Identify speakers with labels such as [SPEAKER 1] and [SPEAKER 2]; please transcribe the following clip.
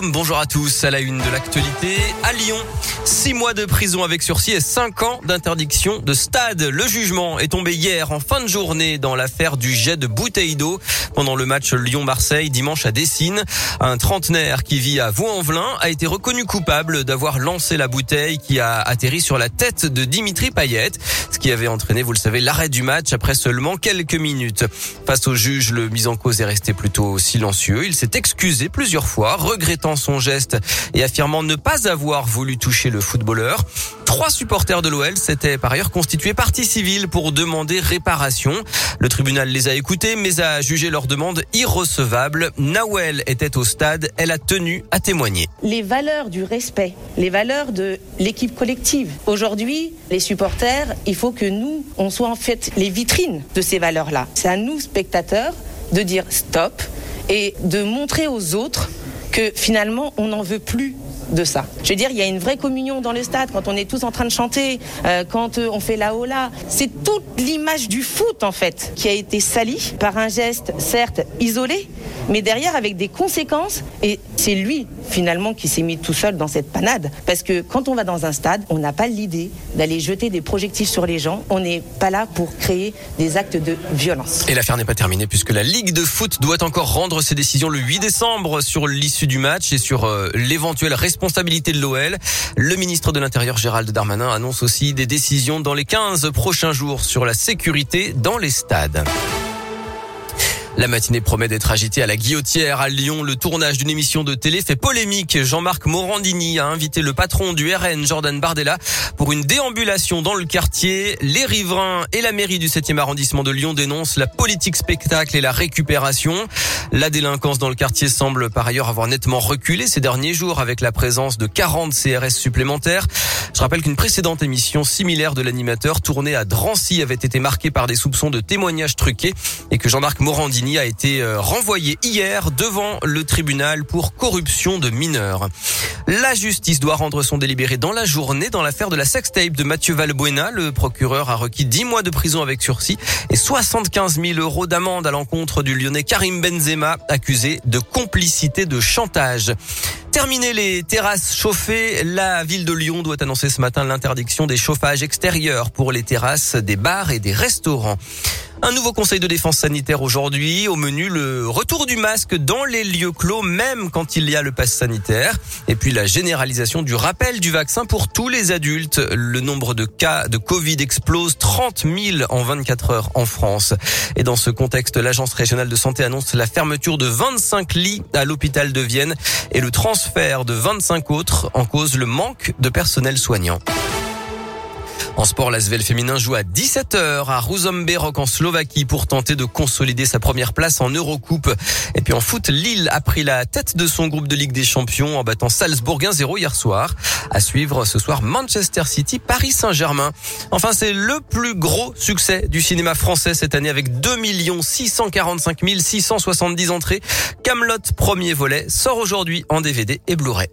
[SPEAKER 1] Bonjour à tous, à la une de l'actualité. À Lyon, six mois de prison avec sursis et cinq ans d'interdiction de stade. Le jugement est tombé hier en fin de journée dans l'affaire du jet de bouteille d'eau pendant le match Lyon-Marseille dimanche à Dessine. Un trentenaire qui vit à Vaux-en-Velin a été reconnu coupable d'avoir lancé la bouteille qui a atterri sur la tête de Dimitri Payet, qui avait entraîné, vous le savez, l'arrêt du match après seulement quelques minutes. Face au juge, le mis en cause est resté plutôt silencieux. Il s'est excusé plusieurs fois, regrettant son geste et affirmant ne pas avoir voulu toucher le footballeur. Trois supporters de l'OL s'étaient par ailleurs constitués partie civile pour demander réparation. Le tribunal les a écoutés mais a jugé leur demande irrecevable. Nawel était au stade, elle a tenu à témoigner.
[SPEAKER 2] Les valeurs du respect, les valeurs de l'équipe collective. Aujourd'hui, les supporters, il faut que nous, on soit en fait les vitrines de ces valeurs-là. C'est à nous, spectateurs, de dire stop et de montrer aux autres que finalement, on n'en veut plus de ça. Je veux dire, il y a une vraie communion dans le stade quand on est tous en train de chanter, euh, quand euh, on fait la hola. C'est toute l'image du foot en fait qui a été salie par un geste certes isolé, mais derrière avec des conséquences. Et c'est lui finalement qui s'est mis tout seul dans cette panade. Parce que quand on va dans un stade, on n'a pas l'idée d'aller jeter des projectiles sur les gens. On n'est pas là pour créer des actes de violence.
[SPEAKER 1] Et l'affaire n'est pas terminée puisque la Ligue de foot doit encore rendre ses décisions le 8 décembre sur l'issue du match et sur euh, l'éventuelle responsabilité de l'OL. Le ministre de l'Intérieur Gérald Darmanin annonce aussi des décisions dans les 15 prochains jours sur la sécurité dans les stades. La matinée promet d'être agitée à la Guillotière à Lyon. Le tournage d'une émission de télé fait polémique. Jean-Marc Morandini a invité le patron du RN, Jordan Bardella, pour une déambulation dans le quartier. Les riverains et la mairie du 7e arrondissement de Lyon dénoncent la politique spectacle et la récupération. La délinquance dans le quartier semble par ailleurs avoir nettement reculé ces derniers jours avec la présence de 40 CRS supplémentaires. Je rappelle qu'une précédente émission similaire de l'animateur tournée à Drancy avait été marquée par des soupçons de témoignages truqués et que Jean-Marc Morandini a été euh, renvoyé hier devant le tribunal pour corruption de mineurs. La justice doit rendre son délibéré dans la journée dans l'affaire de la sextape de Mathieu Valbuena. Le procureur a requis 10 mois de prison avec sursis et 75 000 euros d'amende à l'encontre du lyonnais Karim Benzema, accusé de complicité de chantage. Terminer les terrasses chauffées, la ville de Lyon doit annoncer ce matin l'interdiction des chauffages extérieurs pour les terrasses des bars et des restaurants. Un nouveau conseil de défense sanitaire aujourd'hui. Au menu, le retour du masque dans les lieux clos, même quand il y a le pass sanitaire. Et puis la généralisation du rappel du vaccin pour tous les adultes. Le nombre de cas de Covid explose 30 000 en 24 heures en France. Et dans ce contexte, l'Agence régionale de santé annonce la fermeture de 25 lits à l'hôpital de Vienne et le transfert de 25 autres en cause le manque de personnel soignant. En sport, l'Asvel féminin joue à 17h à Rock en Slovaquie pour tenter de consolider sa première place en Eurocoupe. Et puis en foot, Lille a pris la tête de son groupe de Ligue des Champions en battant Salzbourg 1-0 hier soir. À suivre ce soir Manchester City, Paris Saint-Germain. Enfin, c'est le plus gros succès du cinéma français cette année avec 2 645 670 entrées. Camelot premier volet sort aujourd'hui en DVD et Blu-ray.